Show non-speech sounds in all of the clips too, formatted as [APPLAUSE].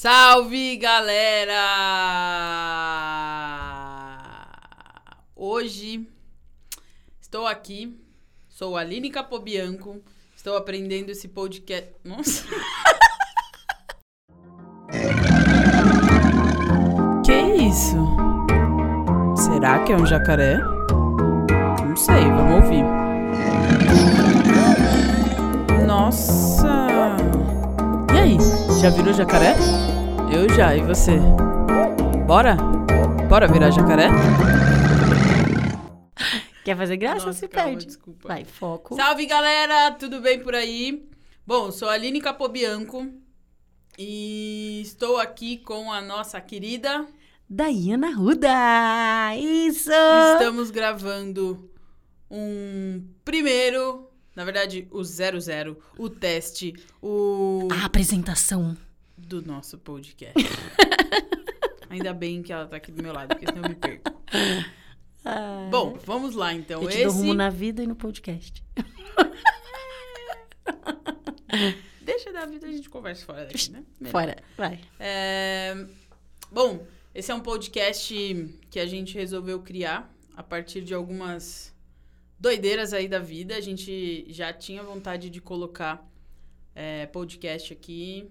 Salve, galera! Hoje estou aqui, sou a Aline Capobianco, estou aprendendo esse podcast. Nossa! [LAUGHS] que isso? Será que é um jacaré? Não sei, vamos ouvir. Nossa! E aí, já virou jacaré? Eu já, e você? Bora? Bora virar jacaré? Quer fazer graça? Nossa, se calma, perde. desculpa. Vai, foco. Salve, galera! Tudo bem por aí? Bom, sou a Aline Capobianco e estou aqui com a nossa querida. Daiana Ruda! Isso! Estamos gravando um primeiro, na verdade, o 00, o teste, o A apresentação. do nosso podcast. [LAUGHS] Ainda bem que ela tá aqui do meu lado, porque senão eu me perco. Ai, Bom, vamos lá então. eu te Esse rumo na vida e no podcast. [LAUGHS] Deixa da vida a gente conversa fora daqui, né? Melhor. Fora, vai. É, Bom, esse é um podcast que a gente resolveu criar a partir de algumas doideiras aí da vida. A gente já tinha vontade de colocar é, podcast aqui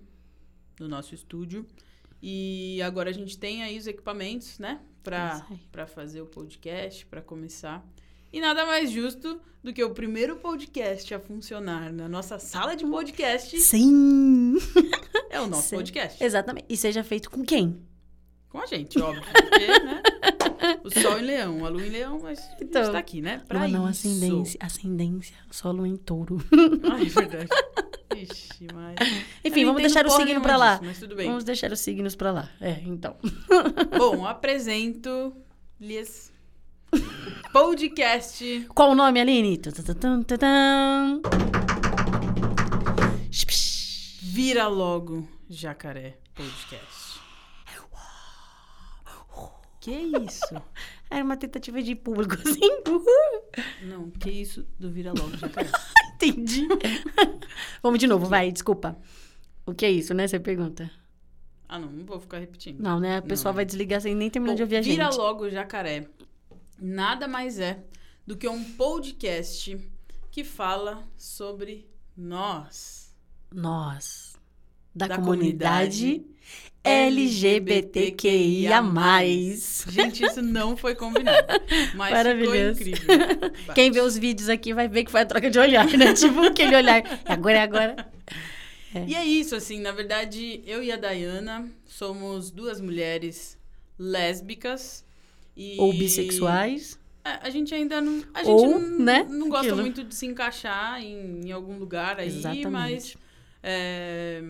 no nosso estúdio. E agora a gente tem aí os equipamentos, né? Pra fazer o podcast, pra começar. E nada mais justo do que o primeiro podcast a funcionar na nossa sala de podcast Sim! é o nosso Sim. podcast. Exatamente. E seja feito com quem? Com a gente, óbvio. Porque, né? O sol em leão, a lua em leão, mas a Então, gente tá aqui, né? Pra Lua não, isso. ascendência. Ascendência. Solo em touro. Ai, é verdade. Ixi, mas... [LAUGHS] Enfim, vamos deixar o signo pra lá. disso, mas tudo bem. Vamos deixar os signos pra lá. É, então. [LAUGHS] Bom, apresento lhes o podcast Qual o nome, Aline? Vira Logo Jacaré Podcast. Que isso? [LAUGHS] Era uma tentativa de público, [LAUGHS] assim. Uhul. Não, que isso do Vira Logo Jacaré? [LAUGHS] Entendi. Vamos de novo, vai, desculpa. O que é isso, né? Você pergunta. Ah, não, não vou ficar repetindo. Não, né? A pessoa vai desligar sem nem terminar Bom, de ouvir a gente. Vira Logo Jacaré nada mais é do que um podcast que fala sobre nós. Nós, da, Da comunidade, LGBTQIA+. LGBTQIA+. Gente, isso não foi combinado. Mas Maravilhoso. ficou incrível. [LAUGHS] Quem vê os vídeos aqui vai ver que foi a troca de olhar, né? [LAUGHS] tipo aquele olhar. É agora, é agora. E é isso, assim, na verdade, eu e a Dayana somos duas mulheres lésbicas. E... Ou bissexuais. É, A gente ainda não. A gente Ou, não, né, não gosta aquilo. muito de se encaixar em, em algum lugar aí, Exatamente. mas é,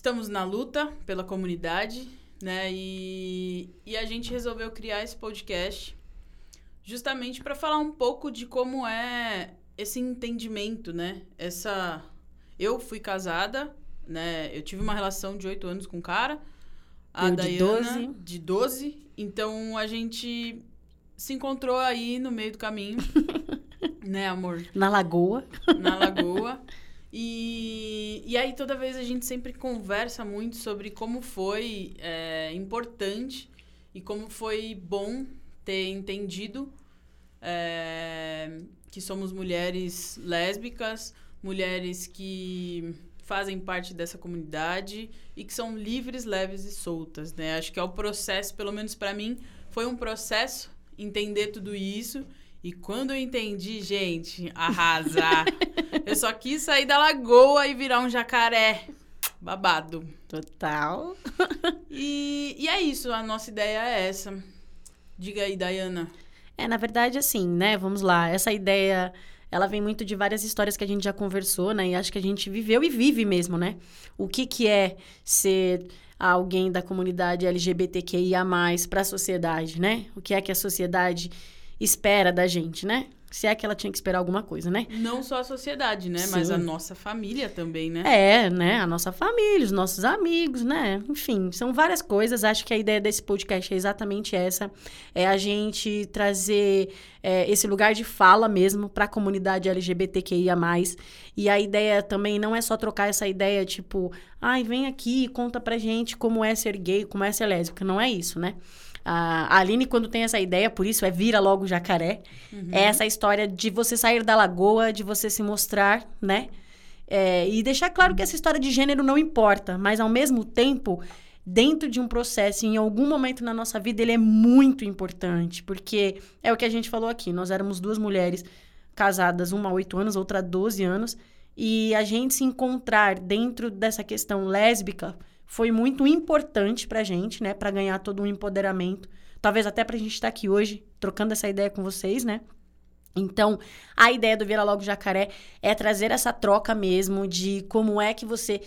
estamos na luta pela comunidade, né? E, e a gente resolveu criar esse podcast justamente para falar um pouco de como é esse entendimento, né? Essa. Eu fui casada, né? Eu tive uma relação de oito anos com um cara. A Eu de Dayana, 12. de 12. Então a gente se encontrou aí no meio do caminho, [LAUGHS] né, amor? Na lagoa. Na lagoa. [LAUGHS] E, e aí toda vez a gente sempre conversa muito sobre como foi é, importante e como foi bom ter entendido é, que somos mulheres lésbicas, mulheres que fazem parte dessa comunidade e que são livres, leves e soltas, né? Acho que é o processo, pelo menos para mim, foi um processo entender tudo isso. E quando eu entendi, gente, arrasar. [LAUGHS] eu só quis sair da lagoa e virar um jacaré. Babado. Total. [LAUGHS] E, e é isso, a nossa ideia é essa. Diga aí, Dayana. É, na verdade, assim, né? Vamos lá. Essa ideia, ela vem muito de várias histórias que a gente já conversou, né? E acho que a gente viveu e vive mesmo, né? O que que é ser alguém da comunidade LGBTQIA+, para a sociedade, né? O que é que a sociedade espera da gente, né? Se é que ela tinha que esperar alguma coisa, né? Não só a sociedade, né? Mas Sim. a nossa família também, né? É, né? A nossa família, os nossos amigos, né? Enfim, são várias coisas. Acho que a ideia desse podcast é exatamente essa: é a gente trazer é, esse lugar de fala mesmo para a comunidade LGBTQIA. E a ideia também não é só trocar essa ideia, tipo, ai, vem aqui, conta pra gente como é ser gay, como é ser lésbica. Não é isso, né? A Aline, quando tem essa ideia, por isso é vira logo jacaré, uhum. é essa história de você sair da lagoa, de você se mostrar, né? É, e deixar claro que essa história de gênero não importa, mas ao mesmo tempo, dentro de um processo, em algum momento na nossa vida, ele é muito importante, porque é o que a gente falou aqui, nós éramos duas mulheres casadas, uma há oito anos, outra há 12 anos, e a gente se encontrar dentro dessa questão lésbica foi muito importante pra gente, né? Pra ganhar todo um empoderamento. Talvez até pra gente estar aqui hoje, trocando essa ideia com vocês, né? Então, a ideia do Vira Logo Jacaré é trazer essa troca mesmo de como é que você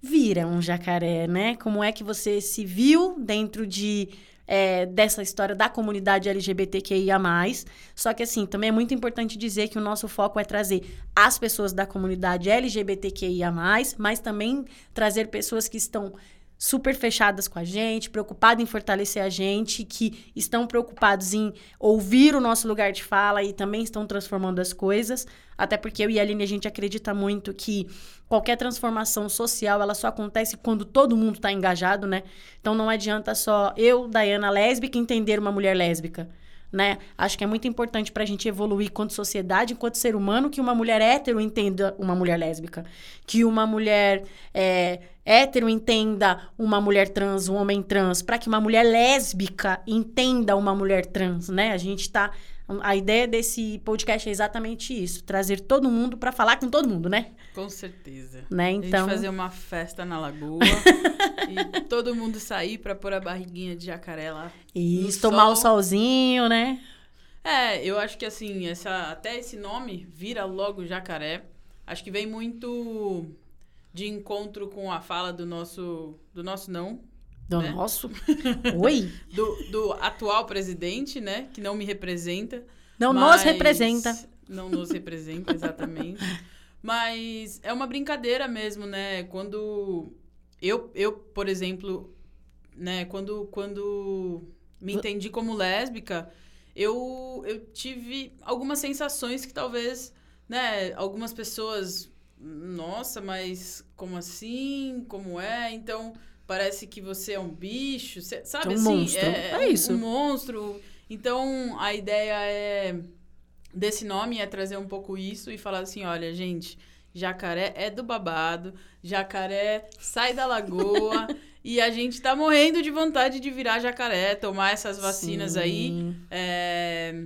vira um jacaré, né? Como é que você se viu dentro de é, dessa história da comunidade LGBTQIA. Só que, assim, também é muito importante dizer que o nosso foco é trazer as pessoas da comunidade LGBTQIA, mas também trazer pessoas que estão super fechadas com a gente, preocupadas em fortalecer a gente, que estão preocupados em ouvir o nosso lugar de fala e também estão transformando as coisas. Até porque eu e a Aline, a gente acredita muito que qualquer transformação social, ela só acontece quando todo mundo está engajado, né? Então não adianta só eu, Dayana, lésbica, entender uma mulher lésbica né? Acho que é muito importante para a gente evoluir enquanto sociedade, enquanto ser humano, que uma mulher hétero entenda uma mulher lésbica, que uma mulher é, hétero entenda uma mulher trans, um homem trans, para que uma mulher lésbica entenda uma mulher trans, né? A gente está a ideia desse podcast é exatamente isso, trazer todo mundo para falar com todo mundo, né? Com certeza. Né? Então, a gente fazer uma festa na lagoa [LAUGHS] e todo mundo sair para pôr a barriguinha de jacaré lá. Isso, tomar sol. o solzinho, né? É, eu acho que assim, essa até esse nome vira logo jacaré. Acho que vem muito de encontro com a fala do nosso do nosso não, do né? nosso? [LAUGHS] Oi? do, do atual presidente, né? Que não me representa. Não nos representa. Não nos representa, exatamente. [LAUGHS] mas é uma brincadeira mesmo, né? Quando eu, eu por exemplo, né? Quando, quando me entendi como lésbica, eu, eu tive algumas sensações que talvez, né? Algumas pessoas... Nossa, mas como assim? Como é? Então parece que você é um bicho, sabe é um assim? Monstro. É, é isso. Um monstro. Então, a ideia é desse nome é trazer um pouco isso e falar assim, olha, gente, jacaré é do babado, jacaré sai da lagoa [LAUGHS] e a gente tá morrendo de vontade de virar jacaré, tomar essas vacinas Sim. aí é,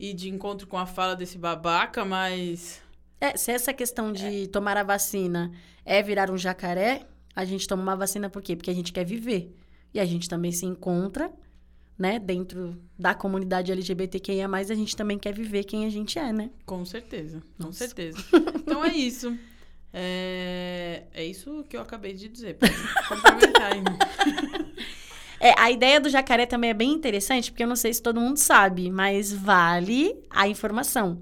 e de encontro com a fala desse babaca, mas... É, se essa questão de é. tomar a vacina é virar um jacaré, a gente toma uma vacina por quê? Porque a gente quer viver. E a gente também se encontra, né, dentro da comunidade LGBTQIA, a gente também quer viver quem a gente é, né? Com certeza, com Nossa. certeza. [LAUGHS] Então é isso. É, é isso que eu acabei de dizer. Complementar ainda. É, a ideia do jacaré também é bem interessante, porque eu não sei se todo mundo sabe, mas vale a informação.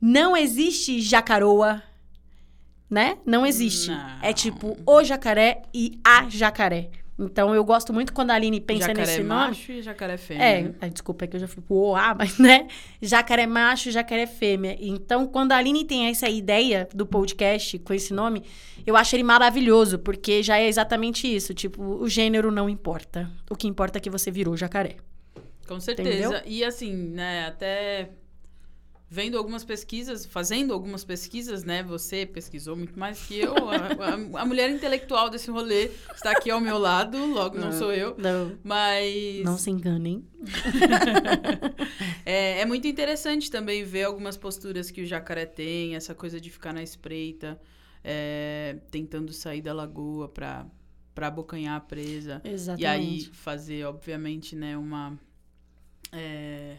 Não existe jacaroa, né? Não existe. Não. É tipo o jacaré e a jacaré. Então eu gosto muito quando a Aline pensa jacaré nesse nome. Jacaré macho e jacaré fêmea. É, ai, desculpa, é que eu já fui pro OA, [LAUGHS] mas né? Jacaré macho, jacaré fêmea. Então, quando a Aline tem essa ideia do podcast com esse nome, eu acho ele maravilhoso, porque já é exatamente isso. Tipo, o gênero não importa. O que importa é que você virou jacaré. Com certeza. Entendeu? E assim, né, até vendo algumas pesquisas, fazendo algumas pesquisas, né? Você pesquisou muito mais que eu. A, a, a mulher intelectual desse rolê está aqui ao meu lado, logo não, não sou eu. Não. Mas. Não se enganem. [LAUGHS] é, é muito interessante também ver algumas posturas que o jacaré tem, essa coisa de ficar na espreita, é, tentando sair da lagoa para para abocanhar a presa. Exatamente. E aí fazer, obviamente, né, uma. É,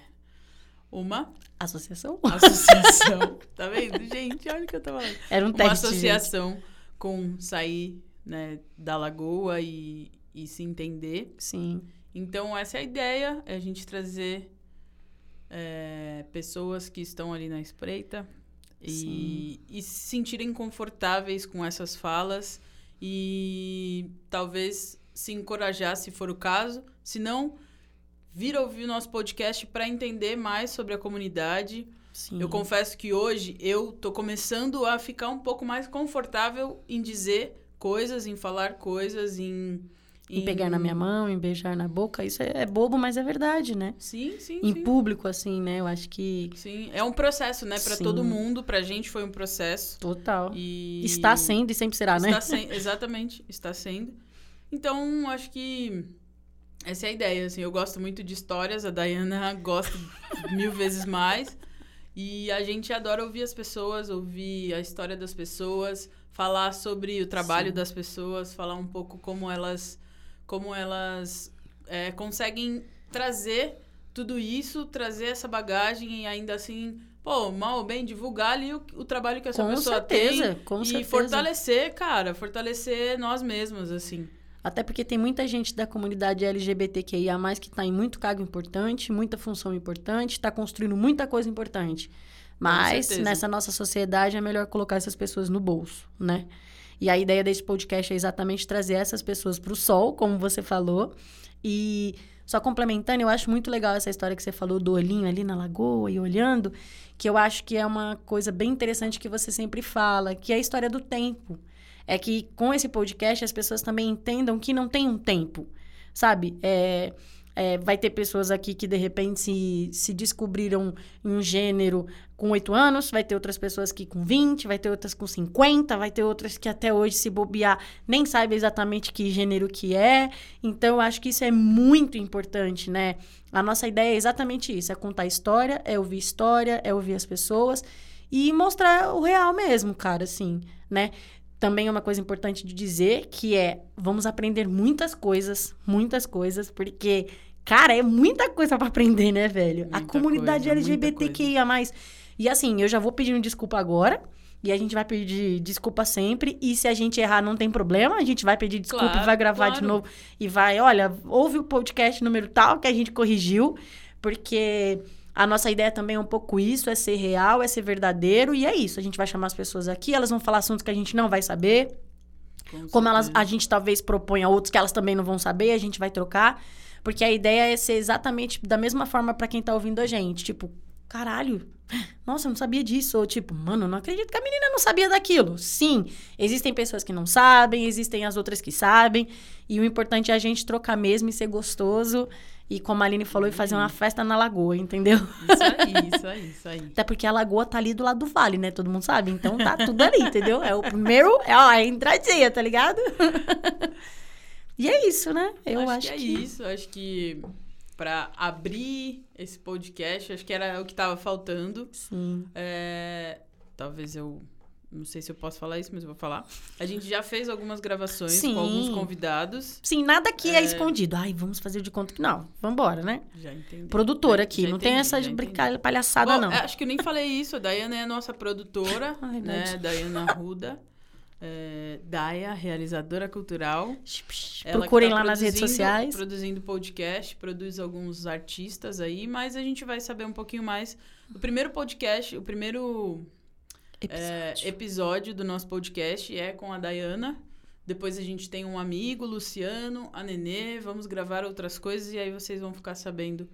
uma associação. [LAUGHS] Associação. tá vendo? Gente, olha o que eu tava falando. Era um uma teste. Uma associação gente. com sair né, da lagoa e, e se entender. Sim. Então, essa é a ideia, é a gente trazer é, pessoas que estão ali na espreita e, e se sentirem confortáveis com essas falas e talvez se encorajar se for o caso. Se não, vir ouvir o nosso podcast para entender mais sobre a comunidade. Sim. Eu confesso que hoje eu tô começando a ficar um pouco mais confortável em dizer coisas, em falar coisas, em. Em pegar na minha mão, em beijar na boca, isso é, é bobo, mas é verdade, né? Sim, sim. Em sim. público, assim, né? Eu acho que. Sim, é um processo, né? Sim. todo mundo, pra gente foi um processo. Total. E... Está sendo e sempre será, né? Está sendo, exatamente, está sendo. Então, acho que essa é a ideia, assim. Eu gosto muito de histórias, a Dayana [LAUGHS] gosta mil vezes mais. E a gente adora ouvir as pessoas, ouvir a história das pessoas, falar sobre o trabalho Sim. das pessoas, falar um pouco como elas, como elas é, conseguem trazer tudo isso, trazer essa bagagem e ainda assim, pô, mal ou bem, divulgar ali o, o trabalho que essa Com pessoa tem. certeza, com e certeza. fortalecer, cara, fortalecer nós mesmos, assim. Até porque tem muita gente da comunidade LGBTQIA+, que está em muito cargo importante, muita função importante, está construindo muita coisa importante. Mas, nessa nossa sociedade, é melhor colocar essas pessoas no bolso, né? E a ideia desse podcast é exatamente trazer essas pessoas para o sol, como você falou. E só complementando, eu acho muito legal essa história que você falou do olhinho ali na lagoa e olhando, que eu acho que é uma coisa bem interessante que você sempre fala, que é a história do tempo. É que com esse podcast as pessoas também entendam que não tem um tempo, sabe? É, é, vai ter pessoas aqui que de repente se, se descobriram um gênero com 8 anos, vai ter outras pessoas que com 20, vai ter outras com 50, vai ter outras que até hoje, se bobear, nem sabem exatamente que gênero que é. Então, eu acho que isso é muito importante, né? A nossa ideia é exatamente isso: é contar história, é ouvir história, é ouvir as pessoas e mostrar o real mesmo, cara, assim, né? Também é uma coisa importante de dizer que é vamos aprender muitas coisas, muitas coisas, porque, cara, é muita coisa para aprender, né, velho? a Muita comunidade coisa, LGBTQIA. E assim, eu já vou pedindo desculpa agora. E a gente vai pedir desculpa sempre. E se a gente errar, não tem problema. A gente vai pedir desculpa Claro, e vai gravar de claro. novo. E vai, olha, ouve o podcast número tal que a gente corrigiu. Porque a nossa ideia também é um pouco isso: é ser real, é ser verdadeiro. E é isso. A gente vai chamar as pessoas aqui, elas vão falar assuntos que a gente não vai saber. Com Como elas, a gente talvez proponha outros que elas também não vão saber, a gente vai trocar. Porque a ideia é ser exatamente da mesma forma pra quem tá ouvindo a gente. Tipo, caralho, [LAUGHS] nossa, eu não sabia disso. Ou tipo, mano, eu não acredito que a menina não sabia daquilo. Sim, existem pessoas que não sabem, existem as outras que sabem. E o importante é a gente trocar mesmo e ser gostoso. E como a Aline falou, e fazer uma festa na lagoa, entendeu? Isso aí, [LAUGHS] isso aí, isso aí. Até porque a lagoa tá ali do lado do vale, né? Todo mundo sabe. Então tá tudo ali, entendeu? É o primeiro, é ó, é a entradinha, tá ligado? [LAUGHS] e é isso, né? Eu acho, que é isso. Acho que pra abrir esse podcast, acho que era o que tava faltando. Sim. É, talvez eu. Não sei se eu posso falar isso, mas eu vou falar. A gente já fez algumas gravações Sim. com alguns convidados. Sim, nada aqui é... É. escondido. Ai, vamos fazer de conta que não. Vambora, né? Já entendi. Produtora aqui, já não tem entendi, essa de entendi. brincar palhaçada, Bom, não. é, Acho que eu nem falei isso. A Dayana é a nossa produtora, Ah, né? Dayana Ruda. É, Daya, realizadora cultural. Que Procurem tá lá nas redes sociais. Produzindo podcast, produz alguns artistas aí, mas a gente vai saber um pouquinho mais. O primeiro podcast, o primeiro é, Episódio. episódio do nosso podcast é com a Dayana. Depois a gente tem um amigo, Luciano, a Nenê. Vamos gravar outras coisas e aí vocês vão ficar sabendo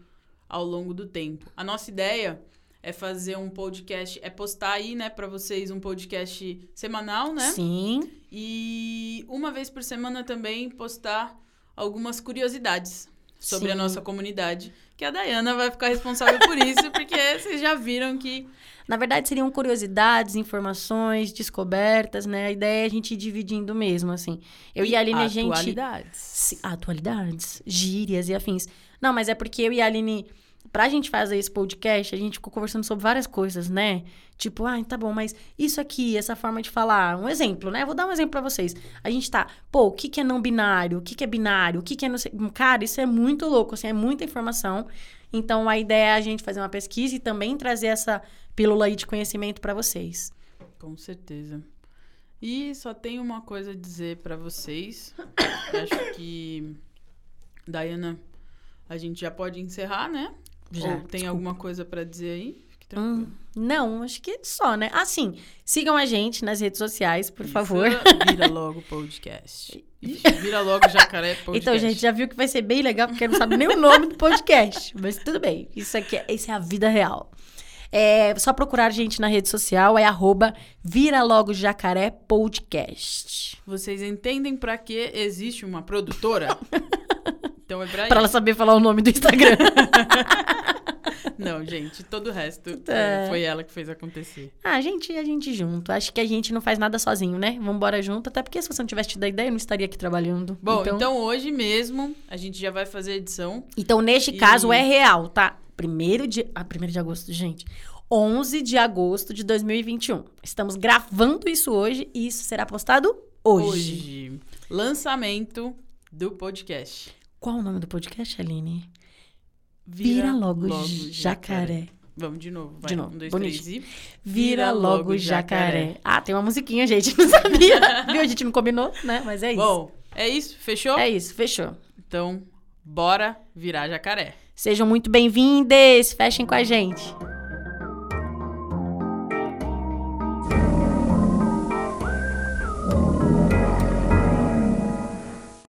ao longo do tempo. A nossa ideia é fazer um podcast, é postar aí, né, pra vocês um podcast semanal, né? Sim. E uma vez por semana também postar algumas curiosidades sobre a Sim. nossa comunidade. Que a Dayana vai ficar responsável por isso, porque vocês já viram que. Na verdade, seriam curiosidades, informações, descobertas, né? A ideia é a gente ir dividindo mesmo, assim. Eu e a Aline, a gente... Atualidades. Atualidades, gírias e afins. Não, mas é porque eu e a Aline, pra gente fazer esse podcast, a gente ficou conversando sobre várias coisas, né? Tipo, ah, tá bom, mas isso aqui, essa forma de falar. Um exemplo, né? Vou dar um exemplo pra vocês. A gente tá, pô, o que, que é não binário? O que, que é binário? O que, que é não sei. Cara, isso é muito louco, assim, é muita informação. Então a ideia é a gente fazer uma pesquisa e também trazer essa pílula aí de conhecimento pra vocês. Com certeza. E só tenho uma coisa a dizer pra vocês. [COUGHS] Acho que. Dayana, a gente já pode encerrar, né? Já, Ou tem desculpa. alguma coisa pra dizer aí? Hum, não, acho que só, né? Assim, sigam a gente nas redes sociais, por Isso, favor. Vira [LAUGHS] logo podcast. Vira logo jacaré [LAUGHS] podcast. Então, gente, já viu que vai ser bem legal, porque não sabe nem o nome do podcast. Mas tudo bem. Isso aqui é, isso é a vida real. É só procurar a gente na rede social, é arroba Vira Logo Jacaré Podcast. Vocês entendem pra que existe uma produtora? [LAUGHS] então é pra, Pra ela saber falar o nome do Instagram. [LAUGHS] Não, gente, todo o resto É. é, foi ela que fez acontecer. ah, a gente, a gente junto. Acho que a gente não faz nada sozinho, né? Vambora junto. Até porque se você não tivesse tido a ideia, eu não estaria aqui trabalhando. Bom, então, hoje mesmo a gente já vai fazer a edição. Então, neste E- caso, é real, tá? Primeiro de... Ah, primeiro de agosto, gente. 11 de agosto de 2021. Estamos gravando isso hoje e isso será postado hoje. Hoje, lançamento do podcast. Qual o nome do podcast, Aline? Vira, logo, jacaré. Vamos de novo. Vai. De novo, Um, dois, bonito. três e. Vira logo jacaré. Ah, tem uma musiquinha, gente. [LAUGHS] Não sabia. Viu? A gente não combinou, né? Mas é isso. Bom, é isso? Fechou? É isso, fechou. Então, bora virar jacaré. Sejam muito bem-vindos. Fechem com a gente.